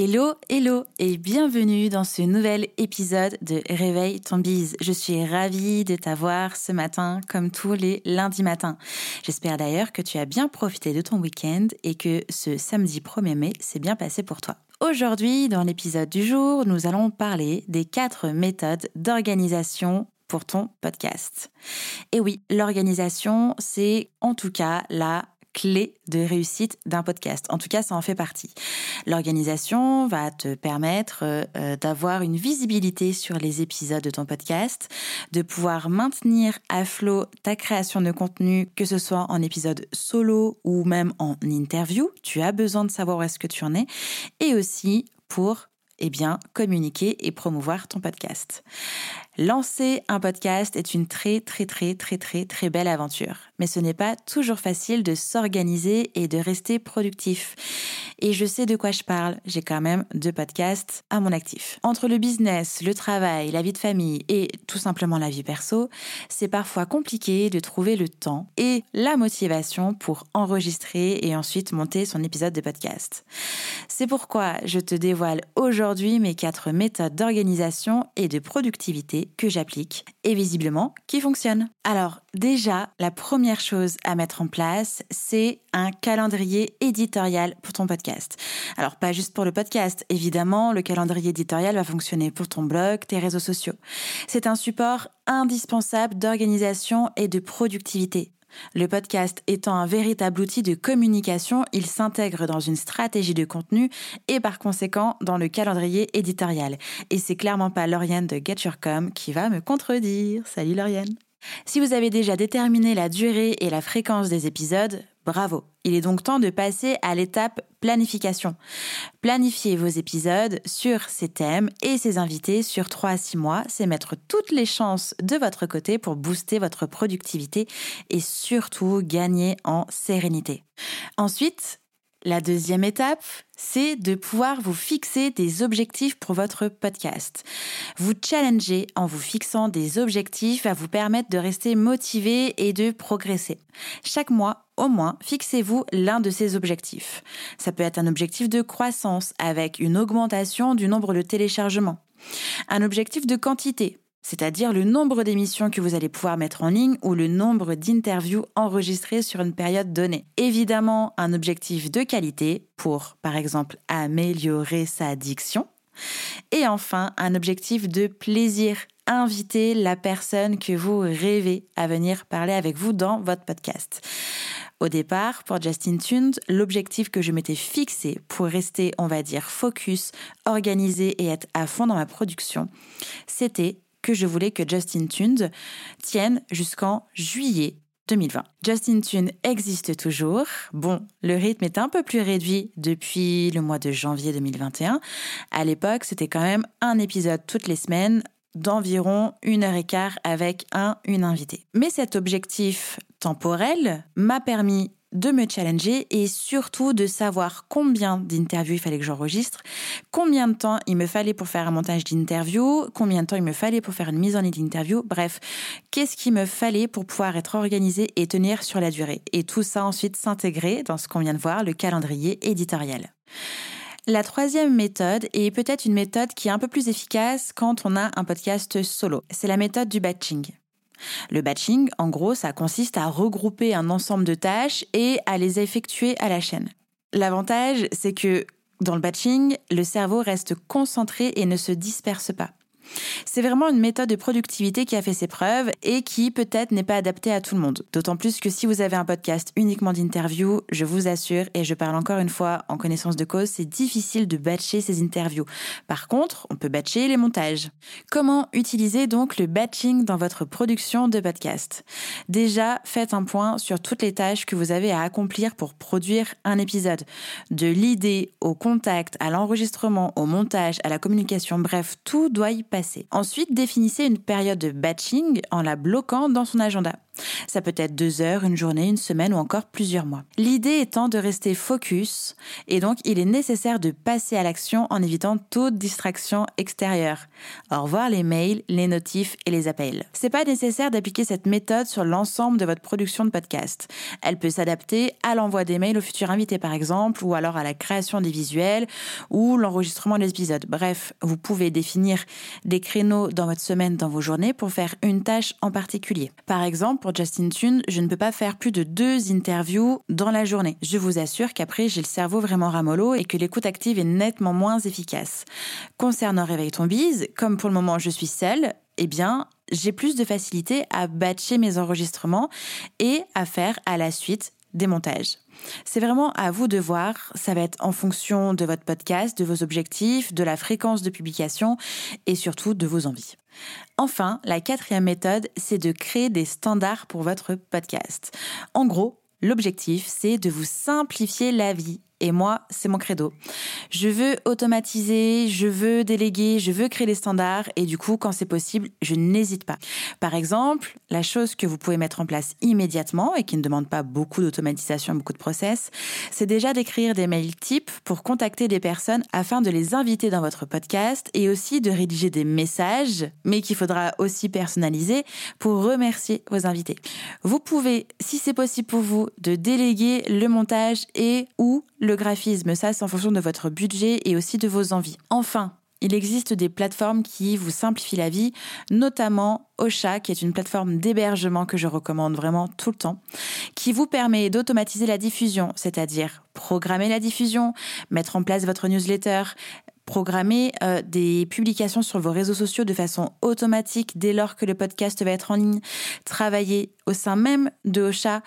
Hello, hello et bienvenue dans ce nouvel épisode de Réveille ton bise. Je suis ravie de t'avoir ce matin comme tous les lundis matins. J'espère d'ailleurs que tu as bien profité de ton week-end et que ce samedi 1er mai s'est bien passé pour toi. Aujourd'hui, dans l'épisode du jour, nous allons parler des quatre méthodes d'organisation pour ton podcast. Et oui, l'organisation, c'est en tout cas la clé de réussite d'un podcast. En tout cas, ça en fait partie. L'organisation va te permettre euh, d'avoir une visibilité sur les épisodes de ton podcast, de pouvoir maintenir à flot ta création de contenu, que ce soit en épisode solo ou même en interview. Tu as besoin de savoir où est-ce que tu en es et aussi pour eh bien, communiquer et promouvoir ton podcast. Lancer un podcast est une très très très très très très belle aventure, mais ce n'est pas toujours facile de s'organiser et de rester productif. Et je sais de quoi je parle, j'ai quand même deux podcasts à mon actif. Entre le business, le travail, la vie de famille et tout simplement la vie perso, c'est parfois compliqué de trouver le temps et la motivation pour enregistrer et ensuite monter son épisode de podcast. C'est pourquoi je te dévoile aujourd'hui mes quatre méthodes d'organisation et de productivité que j'applique et visiblement qui fonctionne. Alors déjà, la première chose à mettre en place, c'est un calendrier éditorial pour ton podcast. Alors pas juste pour le podcast, évidemment, le calendrier éditorial va fonctionner pour ton blog, tes réseaux sociaux. C'est un support indispensable d'organisation et de productivité. Le podcast étant un véritable outil de communication, il s'intègre dans une stratégie de contenu et par conséquent dans le calendrier éditorial. Et c'est clairement pas Lauriane de Get Your Com qui va me contredire. Salut Lauriane. Si vous avez déjà déterminé la durée et la fréquence des épisodes, Bravo. Il est donc temps de passer à l'étape planification. Planifier vos épisodes sur ces thèmes et ces invités sur 3 à 6 mois, c'est mettre toutes les chances de votre côté pour booster votre productivité et surtout gagner en sérénité. Ensuite, la deuxième étape, c'est de pouvoir vous fixer des objectifs pour votre podcast. Vous challenger en vous fixant des objectifs va vous permettre de rester motivé et de progresser. Chaque mois, au moins, fixez-vous l'un de ces objectifs. Ça peut être un objectif de croissance avec une augmentation du nombre de téléchargements. Un objectif de quantité c'est-à-dire le nombre d'émissions que vous allez pouvoir mettre en ligne ou le nombre d'interviews enregistrées sur une période donnée. Évidemment, un objectif de qualité pour, par exemple, améliorer sa diction. Et enfin, un objectif de plaisir. Inviter la personne que vous rêvez à venir parler avec vous dans votre podcast. Au départ, pour Justin Tunes, l'objectif que je m'étais fixé pour rester, on va dire, focus, organisé et être à fond dans ma production, c'était que je voulais que Justin Tunes tienne jusqu'en juillet 2020. Justin Tune existe toujours. Bon, le rythme est un peu plus réduit depuis le mois de janvier 2021. À l'époque, c'était quand même un épisode toutes les semaines d'environ une heure et quart avec un, une invitée. Mais cet objectif temporel m'a permis de me challenger et surtout de savoir combien d'interviews il fallait que j'enregistre, combien de temps il me fallait pour faire un montage d'interview, combien de temps il me fallait pour faire une mise en ligne d'interview, bref, qu'est-ce qu'il me fallait pour pouvoir être organisé et tenir sur la durée? Et tout ça ensuite s'intégrer dans ce qu'on vient de voir, le calendrier éditorial. La troisième méthode est peut-être une méthode qui est un peu plus efficace quand on a un podcast solo. C'est la méthode du batching. Le batching, en gros, ça consiste à regrouper un ensemble de tâches et à les effectuer à la chaîne. L'avantage, c'est que dans le batching, le cerveau reste concentré et ne se disperse pas. C'est vraiment une méthode de productivité qui a fait ses preuves et qui peut-être n'est pas adaptée à tout le monde. D'autant plus que si vous avez un podcast uniquement d'interviews, je vous assure, et je parle encore une fois en connaissance de cause, c'est difficile de batcher ces interviews. Par contre, on peut batcher les montages. Comment utiliser donc le batching dans votre production de podcast? Déjà, faites un point sur toutes les tâches que vous avez à accomplir pour produire un épisode. De l'idée au contact, à l'enregistrement, au montage, à la communication, bref, tout doit y passer. Ensuite, définissez une période de batching en la bloquant dans son agenda. Ça peut être deux heures, une journée, une semaine ou encore plusieurs mois. L'idée étant de rester focus et donc il est nécessaire de passer à l'action en évitant toute distraction extérieure. Au revoir les mails, les notifs et les appels. C'est pas nécessaire d'appliquer cette méthode sur l'ensemble de votre production de podcast. Elle peut s'adapter à l'envoi des mails aux futurs invités par exemple ou alors à la création des visuels ou l'enregistrement des épisodes. Bref, vous pouvez définir des créneaux dans votre semaine, dans vos journées pour faire une tâche en particulier. Par exemple, Justin Tune, je ne peux pas faire plus de deux interviews dans la journée. Je vous assure qu'après, j'ai le cerveau vraiment ramollo et que l'écoute active est nettement moins efficace. Concernant Réveille ton bise, comme pour le moment je suis seule, eh bien, j'ai plus de facilité à batcher mes enregistrements et à faire à la suite des montages. C'est vraiment à vous de voir, ça va être en fonction de votre podcast, de vos objectifs, de la fréquence de publication et surtout de vos envies. Enfin, la quatrième méthode, c'est de créer des standards pour votre podcast. En gros, l'objectif, c'est de vous simplifier la vie et moi, c'est mon credo. Je veux automatiser, je veux déléguer, je veux créer des standards et du coup, quand c'est possible, je n'hésite pas. Par exemple, la chose que vous pouvez mettre en place immédiatement et qui ne demande pas beaucoup d'automatisation, beaucoup de process, c'est déjà d'écrire des mails types pour contacter des personnes afin de les inviter dans votre podcast et aussi de rédiger des messages, mais qu'il faudra aussi personnaliser pour remercier vos invités. Vous pouvez, si c'est possible pour vous, de déléguer le montage et ou le graphisme. Ça, c'est en fonction de votre budget et aussi de vos envies. Enfin, il existe des plateformes qui vous simplifient la vie, notamment Ocha, qui est une plateforme d'hébergement que je recommande vraiment tout le temps, qui vous permet d'automatiser la diffusion, c'est-à-dire programmer la diffusion, mettre en place votre newsletter, programmer euh, des publications sur vos réseaux sociaux de façon automatique dès lors que le podcast va être en ligne, travailler au sein même de Ocha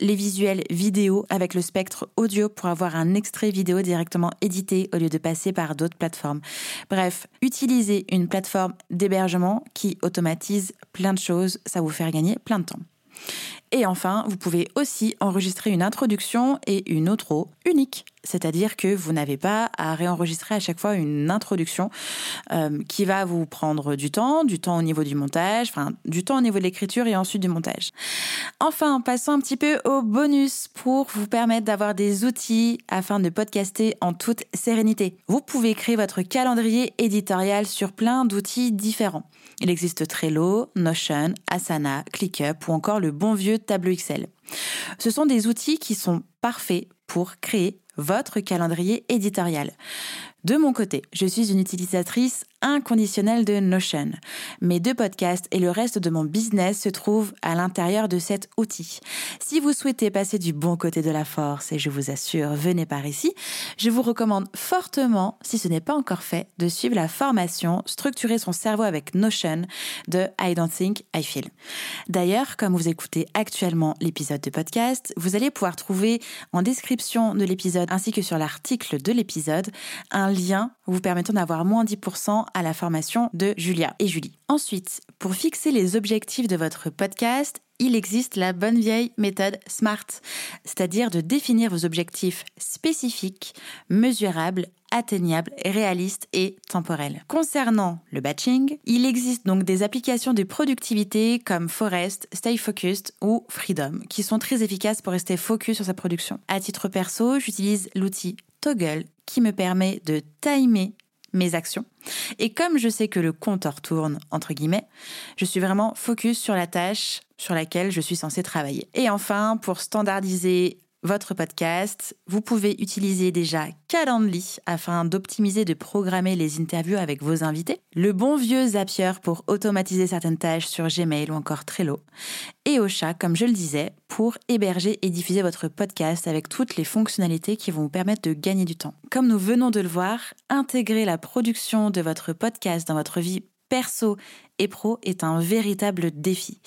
les visuels vidéo avec le spectre audio pour avoir un extrait vidéo directement édité au lieu de passer par d'autres plateformes. Bref, utilisez une plateforme d'hébergement qui automatise plein de choses, ça vous faire gagner plein de temps. Et enfin, vous pouvez aussi enregistrer une introduction et une outro unique. C'est-à-dire que vous n'avez pas à réenregistrer à chaque fois une introduction euh, qui va vous prendre du temps, du temps au niveau du montage, enfin du temps au niveau de l'écriture et ensuite du montage. Enfin, passons un petit peu au bonus pour vous permettre d'avoir des outils afin de podcaster en toute sérénité. Vous pouvez créer votre calendrier éditorial sur plein d'outils différents. Il existe Trello, Notion, Asana, ClickUp ou encore le bon vieux tableau Excel. Ce sont des outils qui sont parfaits pour créer votre calendrier éditorial. De mon côté, je suis une utilisatrice inconditionnelle de Notion. Mes deux podcasts et le reste de mon business se trouvent à l'intérieur de cet outil. Si vous souhaitez passer du bon côté de la force, et je vous assure, venez par ici, je vous recommande fortement, si ce n'est pas encore fait, de suivre la formation Structurer son cerveau avec Notion de I Don't Think I Feel. D'ailleurs, comme vous écoutez actuellement l'épisode de podcast, vous allez pouvoir trouver en description de l'épisode ainsi que sur l'article de l'épisode un lien vous permettant d'avoir moins 10% à la formation de Julia et Julie. Ensuite, pour fixer les objectifs de votre podcast, il existe la bonne vieille méthode SMART, c'est-à-dire de définir vos objectifs spécifiques, mesurables, atteignables, réalistes et temporels. Concernant le batching, il existe donc des applications de productivité comme Forest, Stay Focused ou Freedom qui sont très efficaces pour rester focus sur sa production. À titre perso, j'utilise l'outil Toggle qui me permet de timer mes actions. Et comme je sais que le compteur tourne, entre guillemets, je suis vraiment focus sur la tâche sur laquelle je suis censée travailler. Et enfin, pour standardiser votre podcast. Vous pouvez utiliser déjà Calendly afin d'optimiser, de programmer les interviews avec vos invités. Le bon vieux Zapier pour automatiser certaines tâches sur Gmail ou encore Trello. Et Ocha, comme je le disais, pour héberger et diffuser votre podcast avec toutes les fonctionnalités qui vont vous permettre de gagner du temps. Comme nous venons de le voir, intégrer la production de votre podcast dans votre vie perso et pro est un véritable défi.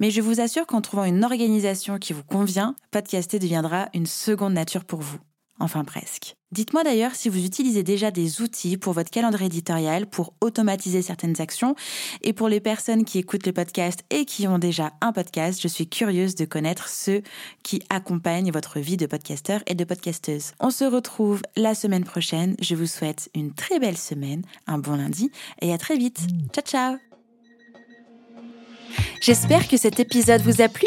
Mais je vous assure qu'en trouvant une organisation qui vous convient, podcaster deviendra une seconde nature pour vous. Enfin presque. Dites-moi d'ailleurs si vous utilisez déjà des outils pour votre calendrier éditorial pour automatiser certaines actions. Et pour les personnes qui écoutent le podcast et qui ont déjà un podcast, je suis curieuse de connaître ceux qui accompagnent votre vie de podcasteur et de podcasteuse. On se retrouve la semaine prochaine. Je vous souhaite une très belle semaine, un bon lundi et à très vite. Ciao ciao J'espère que cet épisode vous a plu.